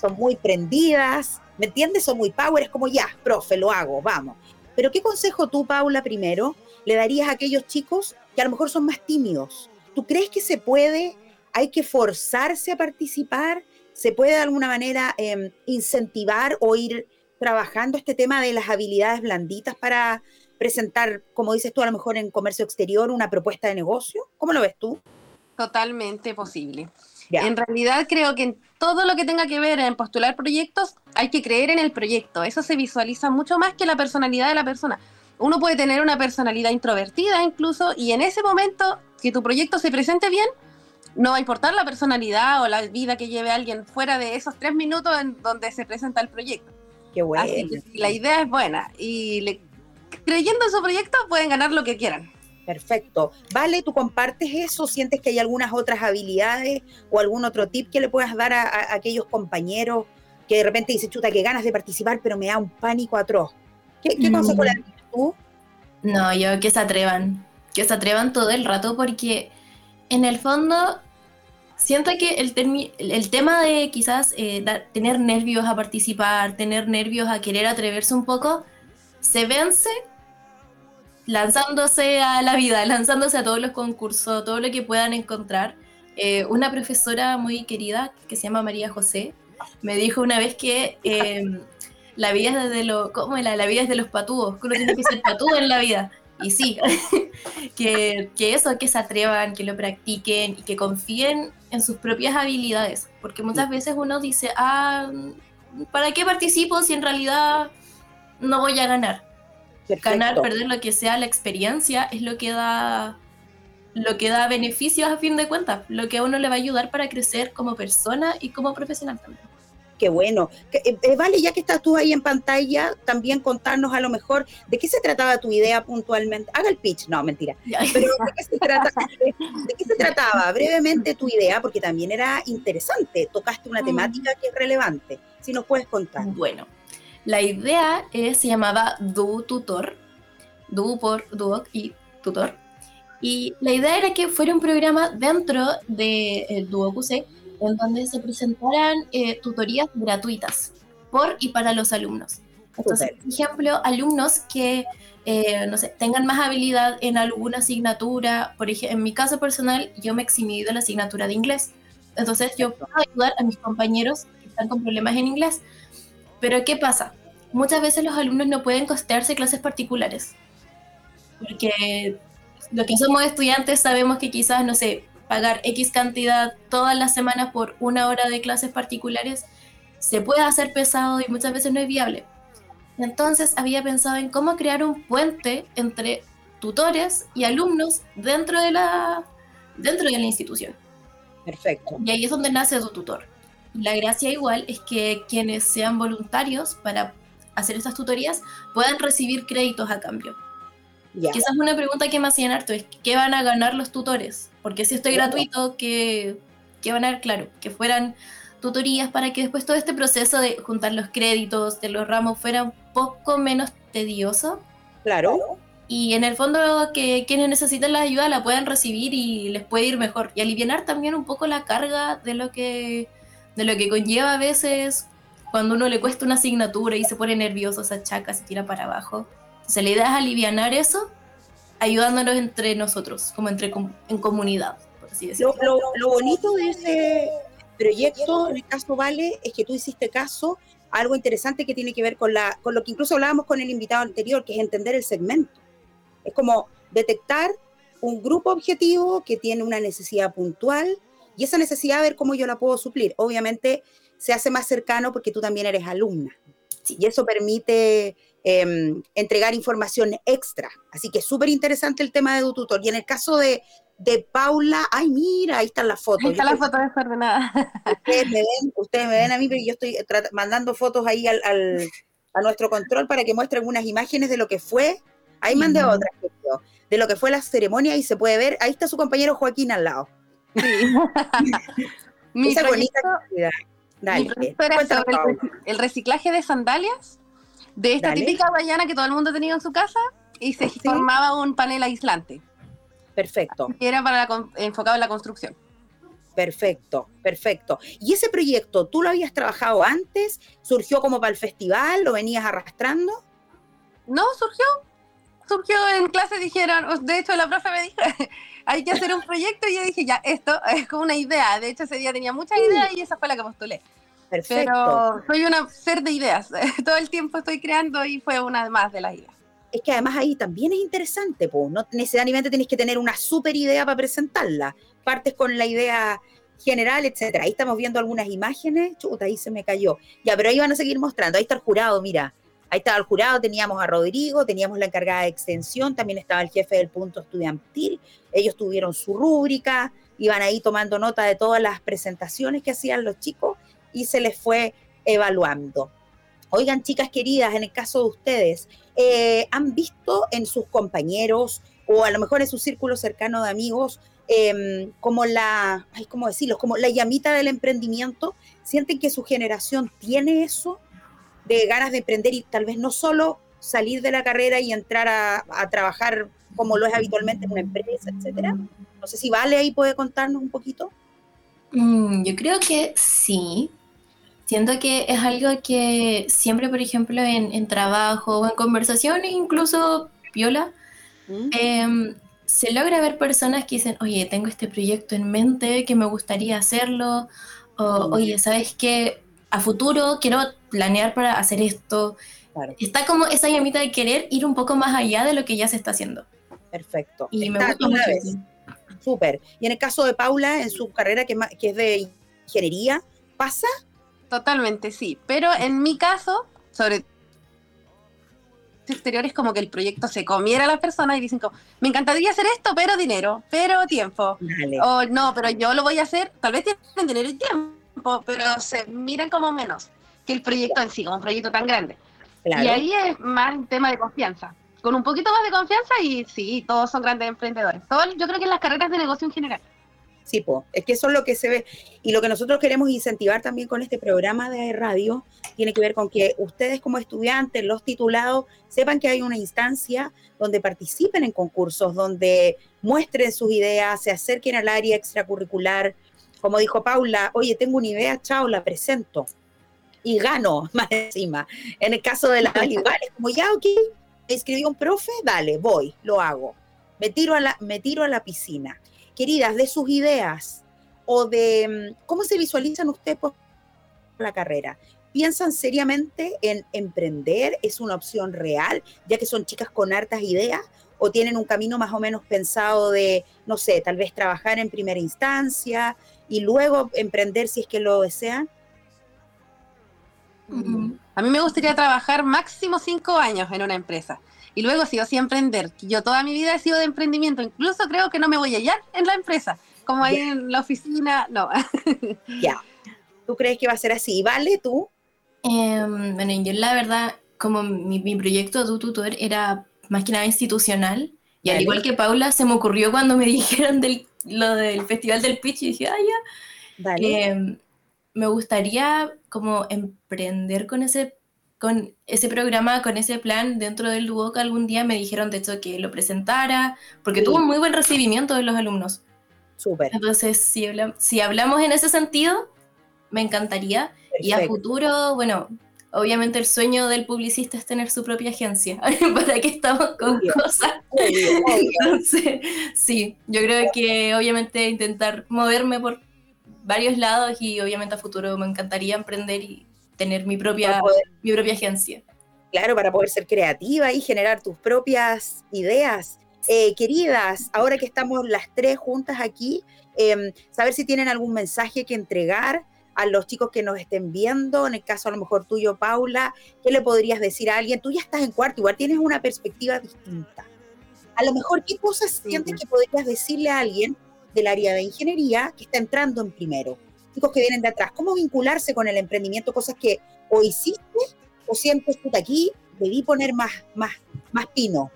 Son muy prendidas, ¿me entiendes? Son muy power, es como ya, profe, lo hago, vamos. Pero ¿qué consejo tú, Paula, primero, le darías a aquellos chicos que a lo mejor son más tímidos? ¿Tú crees que se puede, hay que forzarse a participar? ¿Se puede de alguna manera eh, incentivar o ir trabajando este tema de las habilidades blanditas para presentar, como dices tú, a lo mejor en comercio exterior, una propuesta de negocio? ¿Cómo lo ves tú? Totalmente posible. Ya. En realidad creo que en todo lo que tenga que ver en postular proyectos hay que creer en el proyecto. Eso se visualiza mucho más que la personalidad de la persona. Uno puede tener una personalidad introvertida incluso y en ese momento que tu proyecto se presente bien, no va a importar la personalidad o la vida que lleve alguien fuera de esos tres minutos en donde se presenta el proyecto. Qué bueno. Así que la idea es buena y le- creyendo en su proyecto pueden ganar lo que quieran. Perfecto. Vale, ¿tú compartes eso? ¿Sientes que hay algunas otras habilidades o algún otro tip que le puedas dar a, a aquellos compañeros que de repente dicen, chuta, que ganas de participar, pero me da un pánico atroz? ¿Qué, qué Mm. consejo le das tú? No, yo que se atrevan, que se atrevan todo el rato porque en el fondo siento que el, el- tema de quizás eh, tener nervios a participar, tener nervios a querer atreverse un poco, se vence lanzándose a la vida, [laughs] lanzándose a todos los concursos, todo lo que puedan encontrar. Eh, una profesora muy querida que se llama María José me dijo una vez que eh, la vida es desde lo, ¿cómo era? La vida es de los patúos, que uno tiene que ser patúo en la vida. Y sí, [laughs] que, que eso, que se atrevan, que lo practiquen y que confíen en sus propias habilidades. Porque muchas veces uno dice, ah, ¿para qué participo si en realidad no voy a ganar? Ganar, perder lo que sea, la experiencia es lo que da lo que da beneficios a fin de cuentas, lo que a uno le va a ayudar para crecer como persona y como profesional también. Qué bueno. Eh, eh, vale, ya que estás tú ahí en pantalla, también contarnos a lo mejor de qué se trataba tu idea puntualmente. Haga el pitch, no, mentira. [laughs] Pero de qué se, trata- de- de qué se trataba brevemente tu idea, porque también era interesante. Tocaste una Mm. temática que es relevante. Si nos puedes contar. Bueno, la idea eh, se llamaba Du Tutor, Du por Duoc y Tutor. Y la idea era que fuera un programa dentro del de Duoc UC en donde se presentaran eh, tutorías gratuitas por y para los alumnos. Entonces, por ejemplo, alumnos que, eh, no sé, tengan más habilidad en alguna asignatura, por ejemplo, en mi caso personal, yo me eximí de la asignatura de inglés. Entonces, yo puedo ayudar a mis compañeros que están con problemas en inglés. Pero, ¿qué pasa? Muchas veces los alumnos no pueden costearse clases particulares. Porque los que somos estudiantes sabemos que quizás, no sé, pagar X cantidad todas las semanas por una hora de clases particulares se puede hacer pesado y muchas veces no es viable. Entonces había pensado en cómo crear un puente entre tutores y alumnos dentro de la, dentro de la institución. Perfecto. Y ahí es donde nace tu tutor. La gracia igual es que quienes sean voluntarios para hacer estas tutorías puedan recibir créditos a cambio. Esa es una pregunta que me hacían harto, es ¿qué van a ganar los tutores? Porque si esto es gratuito, ¿qué, qué van a dar? Claro, que fueran tutorías para que después todo este proceso de juntar los créditos de los ramos fuera un poco menos tedioso. Claro. Y en el fondo que quienes necesitan la ayuda la puedan recibir y les puede ir mejor. Y aliviar también un poco la carga de lo que, de lo que conlleva a veces cuando uno le cuesta una asignatura y se pone nervioso, se achaca, se tira para abajo. Entonces la idea es aliviar eso ayudándonos entre nosotros, como entre en comunidad, por así decirlo. Lo, lo- lo bonito de ese proyecto, en el caso Vale, es que tú hiciste caso a algo interesante que tiene que ver con, la, con lo que incluso hablábamos con el invitado anterior, que es entender el segmento. Es como detectar un grupo objetivo que tiene una necesidad puntual y esa necesidad ver cómo yo la puedo suplir. Obviamente se hace más cercano porque tú también eres alumna y eso permite eh, entregar información extra. Así que es súper interesante el tema de tu tutor. Y en el caso de, de Paula, ay, mira, ahí están las fotos. Ahí está Yo la estoy- foto desordenada. ustedes me ven, ustedes me ven a mí, pero yo estoy mandando fotos ahí al, al- a nuestro control para que muestre algunas imágenes de lo que fue. Ahí mandé Ujú. otras, de lo que fue la ceremonia y se puede ver. Ahí está su compañero Joaquín al lado. [laughs] mi Esa bonita proyecto, mi Dale, proyecto era cuéntanos, sobre el, Paula. reci- el reciclaje de sandalias, de esta Dale. típica guayana que todo el mundo tenía en su casa, y se Sí. formaba un panel aislante, Perfecto, que era para la enfocado en la construcción. perfecto, perfecto. ¿Y ese proyecto, tú lo habías trabajado antes? ¿Surgió como para el festival? ¿Lo venías arrastrando? No, surgió. Surgió en clase, dijeron, de hecho la profe me dijo, [laughs] hay que hacer un proyecto y yo dije, ya, esto es como una idea. De hecho ese día tenía muchas ideas y esa fue la que postulé. Perfecto. Pero soy una ser de ideas. [laughs] Todo el tiempo estoy creando y fue una más de las ideas. Es que además ahí también es interesante, pues. No necesariamente tienes que tener una super idea para presentarla. Partes con la idea general, etcétera. Ahí estamos viendo algunas imágenes. Chuta, ahí se me cayó. Ya, pero ahí van a seguir mostrando. Ahí está el jurado, mira. Ahí estaba el jurado, teníamos a Rodrigo, teníamos la encargada de extensión, también estaba el jefe del punto estudiantil. Ellos tuvieron su rúbrica, iban ahí tomando nota de todas las presentaciones que hacían los chicos y se les fue evaluando. Oigan, chicas queridas, en el caso de ustedes, eh, ¿han visto en sus compañeros o a lo mejor en su círculo cercano de amigos em, como la, ¿cómo decirlo? Como la llamita del emprendimiento? ¿Sienten que su generación tiene eso? de ganas de emprender y tal vez no solo salir de la carrera y entrar a, a trabajar como lo es habitualmente en una empresa, etcétera. No sé si Vale ahí puede contarnos un poquito. Mm, yo creo que sí. Siento que es algo que siempre, por ejemplo, en, en trabajo o en conversaciones, incluso viola, ¿Mm? em, se logra ver personas que dicen, oye, tengo este proyecto en mente que me gustaría hacerlo, o Mm. oye, ¿sabes qué? A futuro quiero planear para hacer esto. Claro, Está como esa llamita de querer ir un poco más allá de lo que ya se está haciendo. perfecto. Y me gusta mucho. Súper. Y en el caso de Paula, en su carrera que es de ingeniería, ¿pasa? Totalmente, sí. Pero en mi caso, sobre exteriores como que el proyecto se comiera a las personas y dicen como, me encantaría hacer esto, pero dinero, pero tiempo. Dale. O no, pero yo lo voy a hacer, tal vez tienen dinero y tiempo, pero se miran como menos que el proyecto en sí, como un proyecto tan grande. claro. Y ahí es más un tema de confianza. Con un poquito más de confianza y sí, todos son grandes emprendedores. Todo, yo creo que en las carreras de negocio en general. Sí, po. es que eso es lo que se ve. Y lo que nosotros queremos incentivar también con este programa de radio tiene que ver con que ustedes como estudiantes, los titulados, sepan que hay una instancia donde participen en concursos, donde muestren sus ideas, se acerquen al área extracurricular. Como dijo Paula, oye, tengo una idea, chao, la presento. Y gano [laughs] más encima. En el caso de la igual, es [laughs] como ya, ok, me escribió un profe, dale, voy, lo hago. Me tiro a la, me tiro a la piscina queridas, de sus ideas o de mm, cómo se visualizan ustedes por la carrera. ¿Piensan seriamente en emprender? ¿Es una opción real, ya que son chicas con hartas ideas? ¿O tienen un camino más o menos pensado de, no sé, tal vez trabajar en primera instancia y luego emprender si es que lo desean? Ujú. A mí me gustaría trabajar máximo cinco años en una empresa. Y luego sí o sí emprender. Yo toda mi vida he sido de emprendimiento. Incluso creo que no me voy a hallar en la empresa. Como ahí en la oficina, no. [laughs] Ya. ¿Tú crees que va a ser así? ¿Vale tú? Em, bueno, yo la verdad, como mi, mi proyecto de tutor era más que nada institucional, y al Vale. igual que Paula, se me ocurrió cuando me [laughs] dijeron del, lo del Festival del Pitch, y dije, ah, ya, Dale. Em, me gustaría como emprender con ese, con ese programa, con ese plan dentro del Duoc. Algún día me dijeron, de hecho, que lo presentara, porque Sí. tuvo un muy buen recibimiento de los alumnos. Súper. Entonces, si, habla- si hablamos en ese sentido, me encantaría. Y a futuro, bueno, obviamente el sueño del publicista es tener su propia agencia. [laughs] ¿Para qué estamos con Obvio. cosas? Obvio, obvio. Entonces, sí, yo creo que obviamente intentar moverme por varios lados y obviamente a futuro me encantaría emprender y tener mi propia, poder- mi propia agencia. Claro, para poder ser creativa y generar tus propias ideas. Eh, queridas, ahora que estamos las tres juntas aquí, eh, saber si tienen algún mensaje que entregar a los chicos que nos estén viendo, en el caso a lo mejor tuyo, Paula, ¿qué le podrías decir a alguien? Tú ya estás en cuarto, igual tienes una perspectiva distinta. A lo mejor, ¿qué cosas sientes que podrías decirle a alguien del área de ingeniería que está entrando en primero? Chicos que vienen de atrás, ¿cómo vincularse con el emprendimiento? Cosas que o hiciste o sientes puta aquí, debí poner más, más, más pino.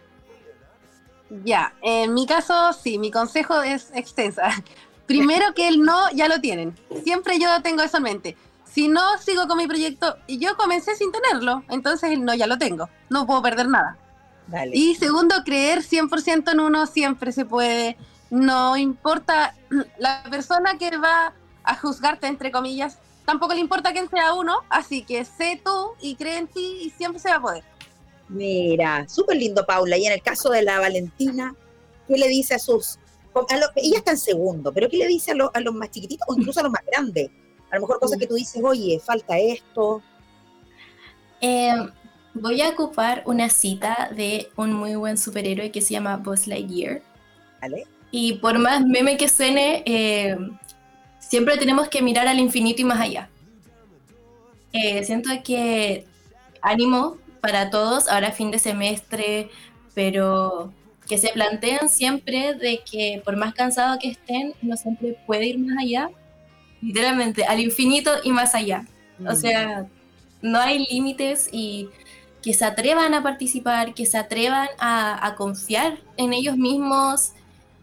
Ya, en mi caso, sí, mi consejo es extensa. [laughs] Primero que el no ya lo tienen. Siempre yo tengo eso en mente. Si no sigo con mi proyecto, y yo comencé sin tenerlo, entonces el no ya lo tengo. No puedo perder nada. Dale. Y segundo, creer 100% en uno siempre se puede. No importa [clears throat] la persona que va a juzgarte, entre comillas, tampoco le importa quién sea uno, así que sé tú y cree en ti y siempre se va a poder. Mira, súper lindo, Paula. Y en el caso de la Valentina, ¿qué le dice a sus... a lo- ella está en segundo, pero ¿qué le dice a, lo- a los más chiquititos o incluso a los más grandes? A lo mejor cosas que tú dices, oye, falta esto. Eh, voy a ocupar una cita de un muy buen superhéroe que se llama Buzz Lightyear. ¿Vale? Y por más meme que suene, eh, siempre tenemos que mirar al infinito y más allá. Eh, siento que ánimo para todos, ahora fin de semestre, pero que se planteen siempre de que por más cansado que estén, no siempre puede ir más allá, literalmente, al infinito y más allá. O Mm. sea, no hay límites y que se atrevan a participar, que se atrevan a, a confiar en ellos mismos,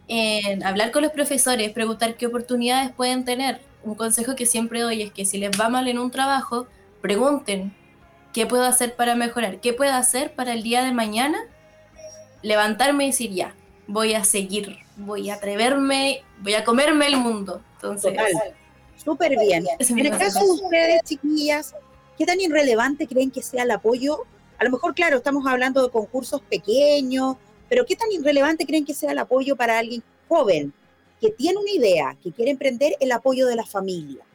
en hablar con los profesores, preguntar qué oportunidades pueden tener. Un consejo que siempre doy es que si les va mal en un trabajo, pregunten qué puedo hacer para mejorar, qué puedo hacer para el día de mañana levantarme y decir ya, voy a seguir, voy a atreverme, voy a comerme el mundo. Entonces, Total. Súper bien. En el caso de ustedes, chiquillas, ¿qué tan irrelevante creen que sea el apoyo? A lo mejor, claro, estamos hablando de concursos pequeños, pero ¿qué tan irrelevante creen que sea el apoyo para alguien joven que tiene una idea, que quiere emprender el apoyo de la familia?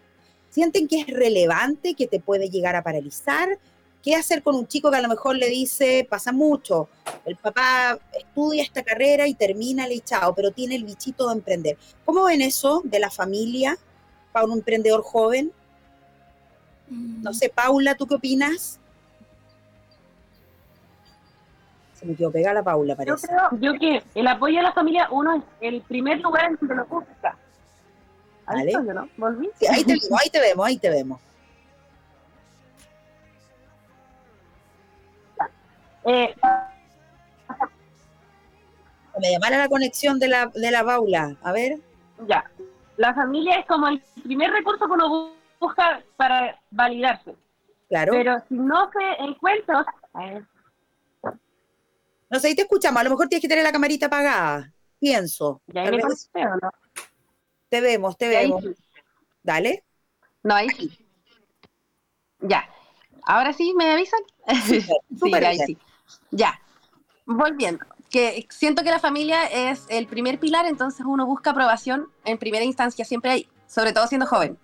¿Sienten que es relevante, que te puede llegar a paralizar? ¿Qué hacer con un chico que a lo mejor le dice, pasa mucho, el papá estudia esta carrera y termina y chao, pero tiene el bichito de emprender? ¿Cómo ven eso de la familia para un emprendedor joven? No sé, Paula, ¿tú qué opinas? Se me quedó pegada la Paula, Yo parece. creo yo que el apoyo a la familia, uno es el primer lugar en donde lo busca. Ahí Vale. estoy, ¿no? ¿Volví? Sí, ahí te vemos, ahí te vemos, ahí te vemos. Eh, Me llamara la conexión de la, de la Paula. A ver. ya. La familia es como el primer recurso que uno bu- busca para validarse. Claro. Pero si no se encuentra... No sé, ahí te escuchamos. A lo mejor tienes que tener la camarita apagada. Pienso. te vemos, te vemos. sí. Dale. No, ahí sí. Ya. Ahora sí, ¿me avisan? [laughs] sí, ya, ahí sí. Ya. Volviendo. Que siento que la familia es el primer pilar, entonces uno busca aprobación en primera instancia, siempre ahí, sobre todo siendo joven.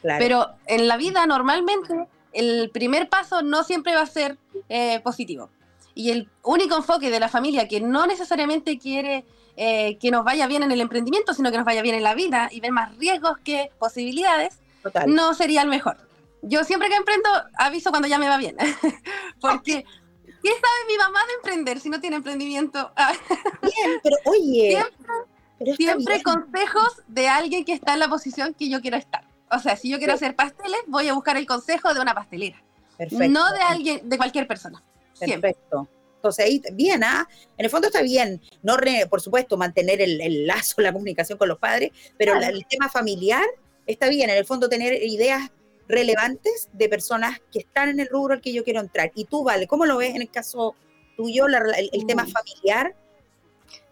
Claro. Pero en la vida normalmente el primer paso no siempre va a ser eh, positivo. Y el único enfoque de la familia que no necesariamente quiere eh, que nos vaya bien en el emprendimiento, sino que nos vaya bien en la vida y ver más riesgos que posibilidades, Total. no sería el mejor. Yo siempre que emprendo aviso cuando ya me va bien. [laughs] Porque, ¿qué sabe mi mamá de emprender si no tiene emprendimiento? [laughs] Bien, pero oye. Siempre, pero siempre consejos de alguien que está en la posición que yo quiero estar. O sea, si yo quiero hacer pasteles, voy a buscar el consejo de una pastelera, Perfecto. no de alguien, de cualquier persona. Perfecto. Entonces ahí, bien, ¿ah? En el fondo está bien, no re- por supuesto, mantener el, el lazo, la comunicación con los padres, pero Claro. la- el tema familiar está bien, en el fondo tener ideas relevantes de personas que están en el rubro al que yo quiero entrar. Y tú, Vale, ¿cómo lo ves en el caso tuyo, la- el, el tema familiar?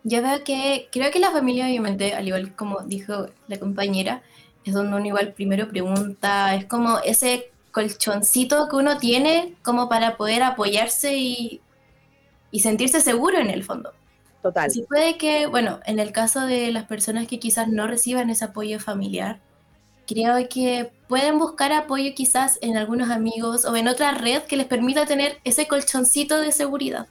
Yo veo que, creo que la familia, obviamente, al igual como dijo la compañera, es donde uno igual primero pregunta, es como ese colchoncito que uno tiene como para poder apoyarse y, y sentirse seguro en el fondo. Total. Sí puede que, bueno, en el caso de las personas que quizás no reciban ese apoyo familiar, creo que pueden buscar apoyo quizás en algunos amigos o en otra red que les permita tener ese colchoncito de seguridad.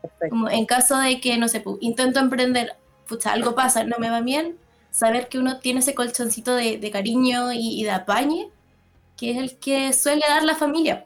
Perfecto. Como en caso de que, no sé, intento emprender, pucha, algo pasa, no me va bien, saber que uno tiene ese colchoncito de, de cariño y, y de apañe, que es el que suele dar la familia.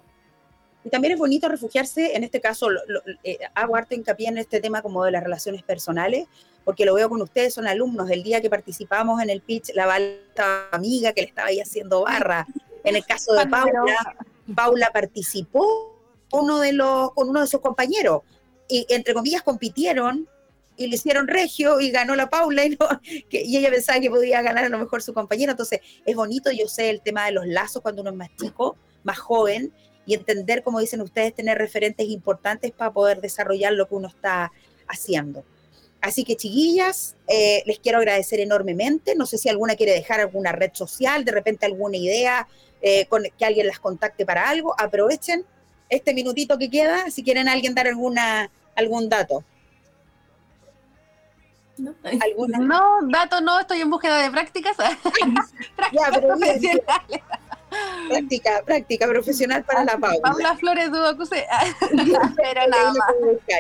Y también es bonito refugiarse, en este caso lo- lo- eh, hago harto hincapié en este tema como de las relaciones personales, porque lo veo con ustedes, son alumnos del día que participamos en el pitch, la balta amiga que le estaba ahí haciendo barra. En el caso de Paula, Paula participó uno de los, con uno de sus compañeros y entre comillas compitieron y le hicieron regio y ganó la Paula y, no- [laughs] que- ella pensaba que podía ganar a lo mejor su compañero. Entonces es bonito, yo sé el tema de los lazos cuando uno es más chico, más joven y entender, como dicen ustedes, tener referentes importantes para poder desarrollar lo que uno está haciendo. Así que, chiquillas, eh, les quiero agradecer enormemente. No sé si alguna quiere dejar alguna red social, de repente alguna idea, eh, con, que alguien las contacte para algo. Aprovechen este minutito que queda, si quieren alguien dar alguna, algún dato. ¿No? ¿Alguna? No, datos no, estoy en búsqueda de prácticas. [laughs] Ya, pero bien, profesionales. Práctica, práctica profesional para la Paula. Paula Flores Duocu, sí. [laughs] pero nada más.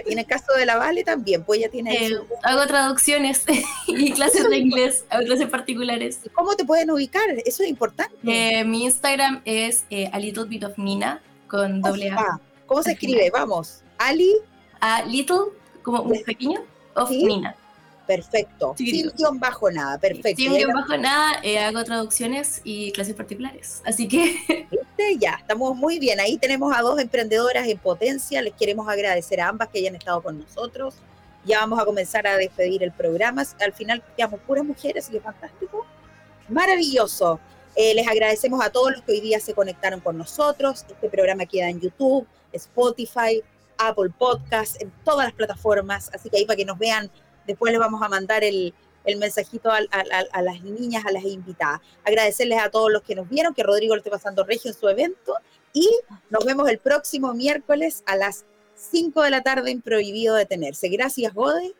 Y en el caso de la Vale también, pues ella tiene Eh, hago traducciones [laughs] y clases de inglés, hago clases particulares. ¿Y ¿Cómo te pueden ubicar? Eso es importante. Eh, mi Instagram es eh, a little bit of Nina con doble A. Ah, ¿Cómo se escribe? Vamos. Ali, A little, como un pequeño, of Sí. Nina. Perfecto. Sí, Sin guion bajo nada, perfecto. Sin guion bajo nada, eh, hago traducciones y clases particulares. Así que [laughs] ¿Viste? Ya, estamos muy bien. Ahí tenemos a dos emprendedoras en potencia. Les queremos agradecer a ambas que hayan estado con nosotros. Ya vamos a comenzar a despedir el programa. Al final quedamos puras mujeres, así que fantástico. Maravilloso. Eh, les agradecemos a todos los que hoy día se conectaron con nosotros. Este programa queda en YouTube, Spotify, Apple Podcast, en todas las plataformas. Así que ahí para que nos vean, después les vamos a mandar el, el mensajito a, las niñas, a las invitadas. Agradecerles a todos los que nos vieron, que Rodrigo lo esté pasando regio en su evento. Y nos vemos el próximo miércoles a las 5 de la tarde en Prohibido Detenerse. Gracias, Gode,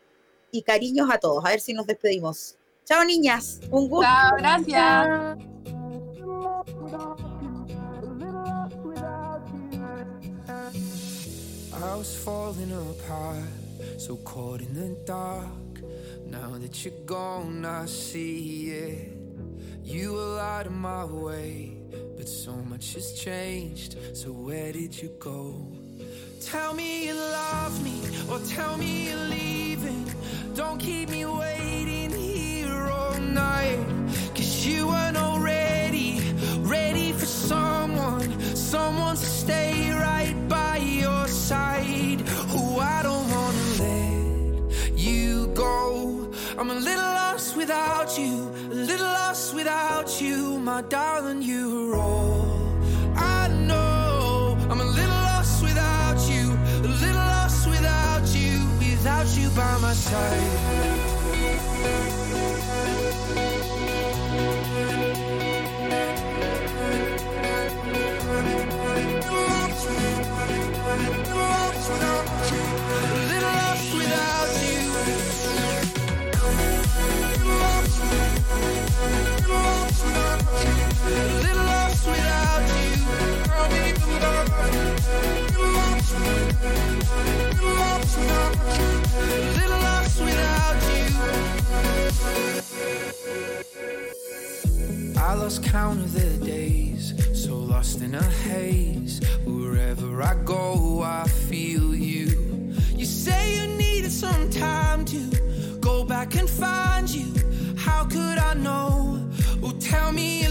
y cariños a todos. A ver si nos despedimos. Chao, niñas. Un gusto. Chao, gracias. I was falling apart, so caught in the dark. Now that you're gone, I see it. You were out of my way, but so much has changed. So where did you go? Tell me you love me, or tell me you're leaving. Don't keep me waiting here all night. Cause you weren't already ready for someone, someone to stay I'm a little lost without you, a little lost without you, my darling. You are all I know. I'm a little lost without you, a little lost without you, without you by my side. A lost without you. I lost count of the days, so lost in a haze. Wherever I go, I feel you. You say you needed some time to go back and find you. How could I know? Oh, tell me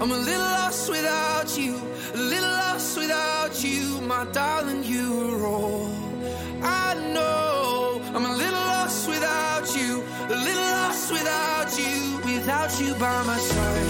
I'm a little lost without you, a little lost without you, my darling. By my side.